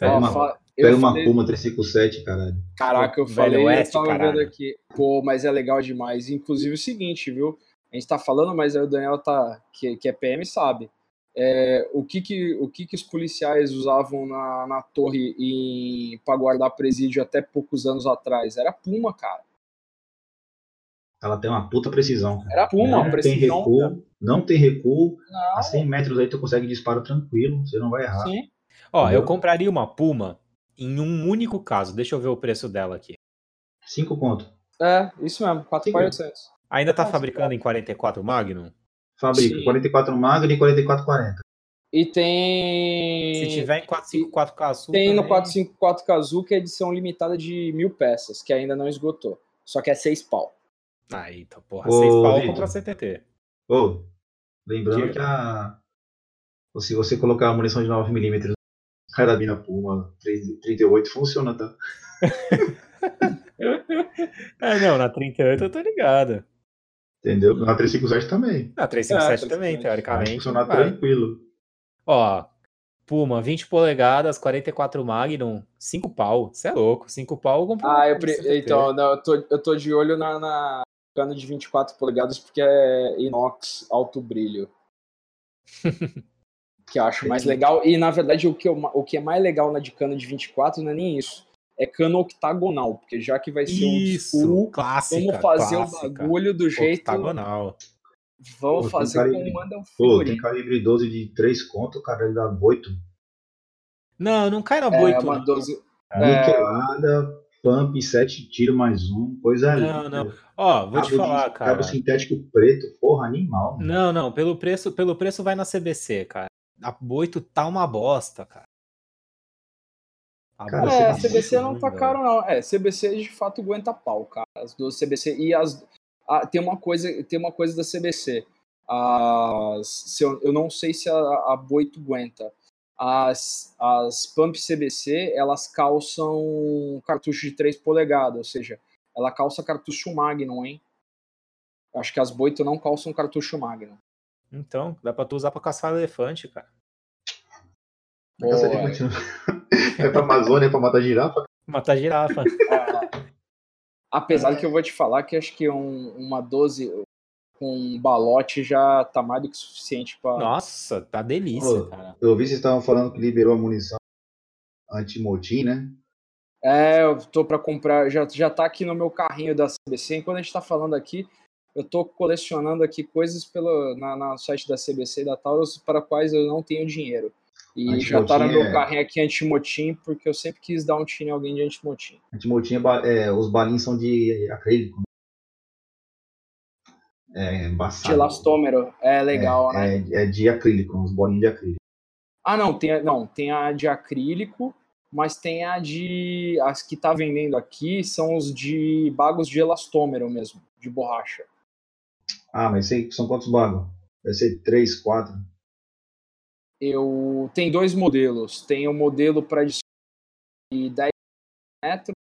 Pega uma, fa- pega uma falei- Puma 357, caralho. Caraca, eu Velho falei, Oeste, eu tava caralho. vendo aqui. Pô, mas é legal demais. Inclusive o seguinte, viu? A gente tá falando, mas aí o Daniel tá, que, que é PM sabe. É, o que que, o que que os policiais usavam na, na torre em, pra guardar presídio até poucos anos atrás? Era Puma, cara. Ela tem uma puta precisão. cara. Era Puma, tem precisão. recuo, não tem recuo. Não, A 100 metros aí tu consegue disparo tranquilo, você não vai errar. sim. Ó, eu compraria uma Puma em um único caso. Deixa eu ver o preço dela aqui. 5 conto. É, isso mesmo, Sim. 4,800. Ainda tá Nossa, fabricando em 44 Magnum? Fabrica Sim. 44 Magno e 4440. E tem. Se tiver em 454 Casu Tem no também- 454 Kazu que é edição limitada de mil peças, que ainda não esgotou. Só que é seis pau. Aí, então, porra, Ô, 6 pau Vitor. contra CTT. Ô, lembrando Diga. que a. Se você colocar a munição de 9mm carabina Puma 3 38 funciona, tá? É, não, na 38 eu tô ligado. Entendeu? Na 357 também. Na 357 É, também, 357. Vai teoricamente. funcionar vai. tranquilo. Ó, Puma, 20 polegadas, 44 Magnum, 5 pau. Você é louco, 5 pau eu compro. Ah, eu pre... Então, não, eu, tô, eu tô de olho na, na cano de 24 polegadas porque é inox alto brilho. que eu acho mais legal. E na verdade, o que, eu, o que é mais legal na de cano de 24 não é nem isso. É cano octagonal, porque já que vai ser um Isso, full, clássica. vamos fazer clássica. o bagulho do jeito. Octagonal. Vamos Pô, fazer cara- como manda um Pô, tem calibre 12 de 3 conto, cara, ele dá 8. Não, não cai na É, boito. uma não. 12, Niquelada, pump, 7 tiro mais um, coisa Não, linda. não. Ó, vou te Cabo de- falar, cara. Cabo sintético preto, porra, animal. mano. Não, não, pelo preço, pelo preço vai na CBC, cara. A boito tá uma bosta, cara. A Cara, É, tá a CBC muito não tá caro, não. É, CBC de fato aguenta pau, cara. As duas CBC. E as. ah, tem, uma coisa, tem uma coisa da CBC. As, se eu, eu não sei se a, a Boito aguenta. As, as Pump CBC, elas calçam cartucho de 3 polegadas, ou seja, ela calça cartucho Magnum, hein? Acho que as Boito não calçam cartucho Magnum. Então, dá pra tu usar pra caçar elefante, cara. Pô, elefante, não. É pra Amazônia, é pra matar girafa. Matar girafa. Apesar que eu vou te falar que acho que um- uma 12 com um balote já tá mais do que suficiente pra. Nossa, tá delícia, Ô. cara. Eu vi vocês estavam falando que liberou a munição anti-motim, né? É, eu tô pra comprar, já, já tá aqui no meu carrinho da CBC. Enquanto a gente tá falando aqui, eu tô colecionando aqui coisas pelo, na, na site da CBC e da Taurus para quais eu não tenho dinheiro. E já tá no meu é- carrinho aqui anti-motim, porque eu sempre quis dar um tiro em alguém de anti-motim. Anti-motim, é ba- é, os balinhos são de acrílico. É embaçado. De elastômero, é legal, né? É, é de acrílico, uns bolinhos de acrílico. Ah, não, tem a, não, tem a de acrílico, mas tem a de. As que tá vendendo aqui são os de bagos de elastômero mesmo, de borracha. Ah, mas sei, são quantos bagos? Deve ser 3, 4. Eu tem dois modelos. Tem o modelo para de 10 metros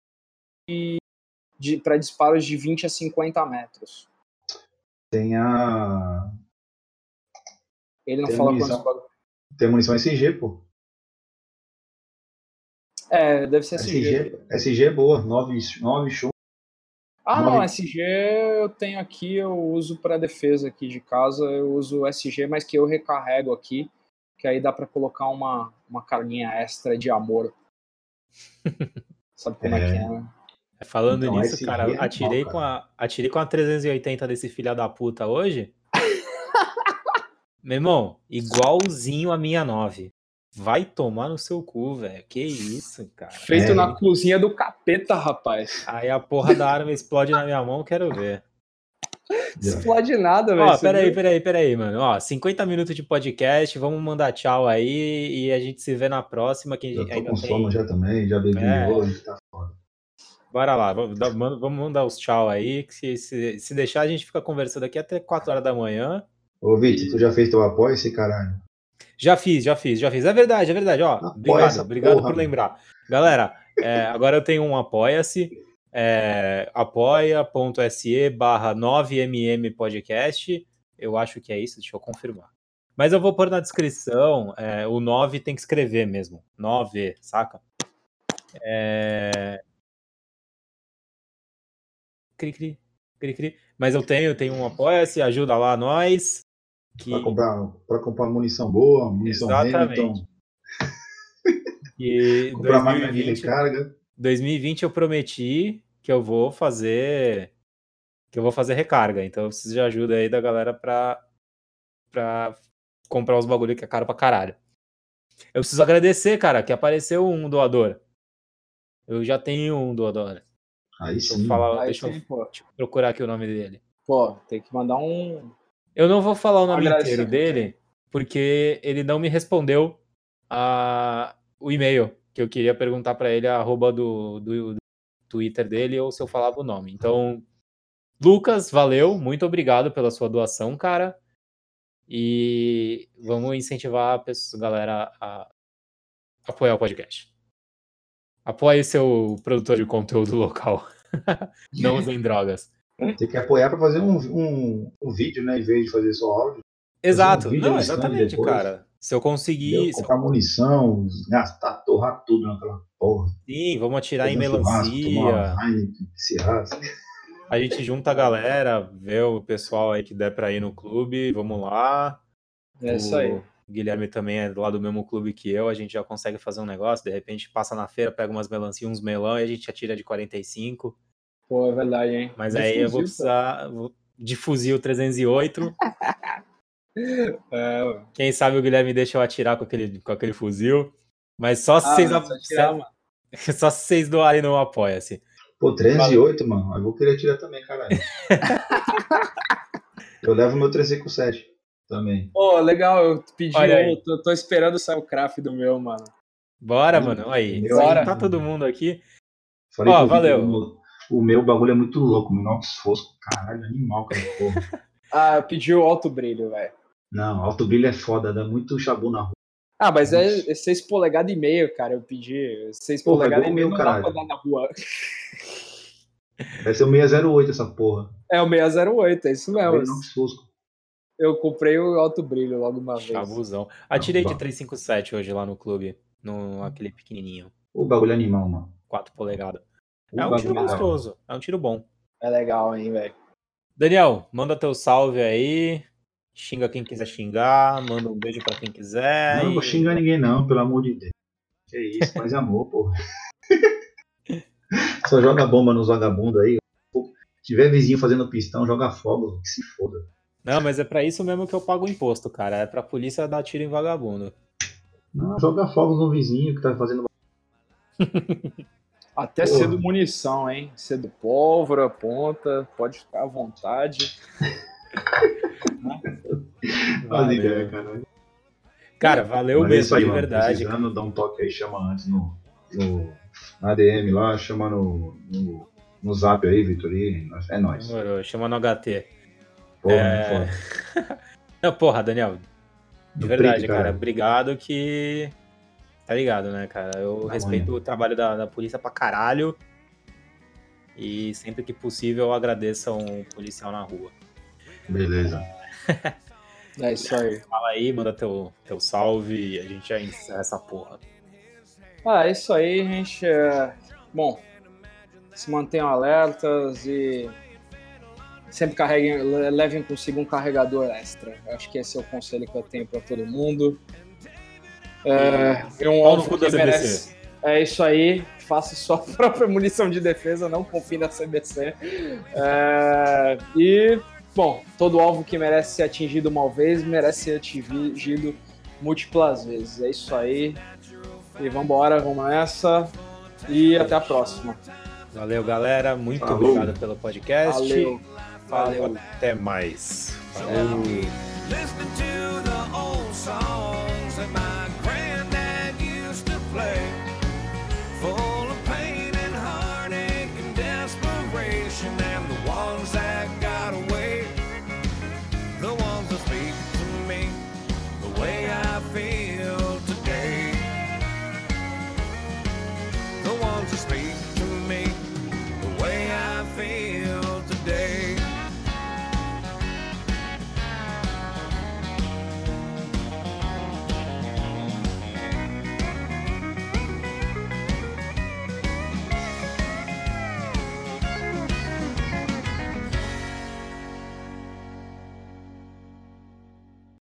e para disparos de 20 a 50 metros. Tem a. Ele não Tem fala munição. quantos. Tem munição SG, pô. É, deve ser SG. SG, SG é boa, 9, 9 chum. Ah, não, SG eu tenho aqui, eu uso para defesa aqui de casa, eu uso SG, mas que eu recarrego aqui, que aí dá para colocar uma, uma carguinha extra de amor. Sabe como é, É. que é, né? Falando Então, nisso, cara, é atirei mal, com a atirei com a 380 desse filha da puta hoje. Meu irmão, igualzinho a minha 9. Vai tomar no seu cu, velho. Que isso, cara. Feito É. na cozinha do capeta, rapaz. Aí a porra da arma explode na minha mão, quero ver. Explode nada, velho. Ó, peraí, peraí, peraí, mano. Ó, 50 minutos de podcast, vamos mandar tchau aí e a gente se vê na próxima. Que a Já gente tô ainda com tem... sono já também, já bebi É. hoje, tá foda. Bora lá, vamos, dar- manda- vamos mandar os tchau aí. Que se, se, se deixar, a gente fica conversando aqui até 4 horas da manhã. Ô, Vitor, tu já fez teu apoio esse caralho? Já fiz, já fiz, já fiz. É verdade, é verdade. Ó, Apoia obrigado, obrigado porra, por mano. lembrar. Galera, é, agora eu tenho um Apoia-se. é apoia.se barra 9mm podcast. Eu acho que é isso, deixa eu confirmar. Mas eu vou pôr na descrição, é, o 9 tem que escrever mesmo. 9, saca? É... Cri, cri, cri, cri. Mas eu tenho, tenho um apoia-se, ajuda lá nós. Que... Para comprar, pra comprar munição boa, munição Exatamente. Hamilton. E comprar 2020, carga. 2020 eu prometi que eu vou fazer que eu vou fazer recarga, então eu preciso de ajuda aí da galera pra, pra comprar os bagulho que é caro pra caralho. Eu preciso agradecer, cara, que apareceu um doador. Eu já tenho um doador. Aí deixa sim. Eu falar, Aí deixa, sim, eu, pô. procurar aqui o nome dele. Pô, tem que mandar um. Eu não vou falar o nome Agradecer. inteiro dele, porque ele não me respondeu a, o e-mail que eu queria perguntar pra ele, a arroba do, do, do Twitter dele, ou se eu falava o nome. Então, Lucas, valeu, muito obrigado pela sua doação, cara. E vamos incentivar a pessoa, galera a apoiar o podcast. Apoie seu produtor de conteúdo local. Não usem drogas. Tem que apoiar para fazer um, um, um vídeo, né? Em vez de fazer só áudio. Exato. vídeo Não, stand exatamente, depois. cara. Se eu conseguir. Entendeu? se eu- Comprar munição, gastar, torrar tudo naquela porra. Sim, vamos atirar em um churrasco, tomar melancia. A gente junta a galera, vê o pessoal aí que der pra ir no clube, vamos lá. É isso aí. O Guilherme também é lá do mesmo clube que eu, a gente já consegue fazer um negócio, de repente passa na feira, pega umas melancias, uns melão e a gente atira de 45. Pô, é verdade, hein? Mas De aí eu vou precisar vou- de fuzil 308. É. Quem sabe o Guilherme deixa eu atirar com aquele, com aquele fuzil. Mas só se Ah, vocês, mas só tirar, mano. só se vocês doarem no Apoia-se. Pô, 308, mano. Eu vou querer tirar também, caralho. eu levo meu 357 também. Pô, legal, eu pedi Olha um, aí. tô, tô esperando sair o craft do meu, mano. Bora, Hum, mano. Aí. Bora. Tá todo mundo aqui. Falei Ó, Vitor, valeu. O meu, o meu bagulho é muito louco, meu Nox Fosco. Caralho, animal, cara. Porra. Ah, eu pedi o alto brilho, velho. Não, alto brilho é foda, dá muito chabu na rua. Ah, mas é, é 6 polegadas e meio, cara. Eu pedi 6 Porra, polegadas e meio, não dá pra caralho. andar na rua. Vai ser o 608 essa porra. É o 608, é isso mesmo. Fosco. Eu comprei o alto brilho logo uma vez. Chabuzão. Atirei de bom. 357 hoje lá no clube. No aquele pequenininho. O bagulho é animal, mano. 4 polegadas. O É um tiro hora. gostoso. É um tiro bom. É legal, hein, velho. Daniel, manda teu salve aí. Xinga quem quiser xingar. Manda um beijo pra quem quiser. Não, não e- vou xingar ninguém, não, pelo amor de Deus. Que isso, faz amor, porra. Só joga bomba nos vagabundos aí. Pô, Se tiver vizinho fazendo pistão, joga fogo, que se foda. Não, mas é pra isso mesmo que eu pago o imposto, cara. É pra polícia dar tiro em vagabundo. Não, joga fogo no vizinho que tá fazendo. Até Porra. cedo munição, hein? Cedo pólvora, ponta, pode ficar à vontade. Faz Valeu. ideia, caralho. Cara, valeu Mas é mesmo, aí, de verdade. Precisando, dá um toque aí, chama antes no, no na DM lá, chama no, no, no zap aí, Vitor. e É nóis. Demorou, chama no HT. Porra, É. Não, porra, Daniel. De verdade, cara. cara. Obrigado que. Tá ligado, né, cara? Eu respeito o trabalho da, da polícia pra caralho. E sempre que possível eu agradeço a um policial na rua. Beleza. É isso aí. Fala aí, manda teu, teu salve e a gente já encerra essa porra. Ah, é isso aí, gente. É, Bom, se mantenham alertas e sempre carreguem, le- levem consigo um carregador extra. Eu acho que esse é o conselho que eu tenho para todo mundo. É, e um alvo que merece. É isso aí. Faça sua própria munição de defesa, não confie na CBC. É, e, bom, todo alvo que merece ser atingido uma vez merece ser atingido múltiplas vezes. É isso aí. E vambora, vamos nessa. E até a próxima. Valeu, galera. Muito Falou. obrigado pelo podcast. Valeu. Valeu. Até mais. Valeu. Full of pain and heartache and desperation, and the ones that.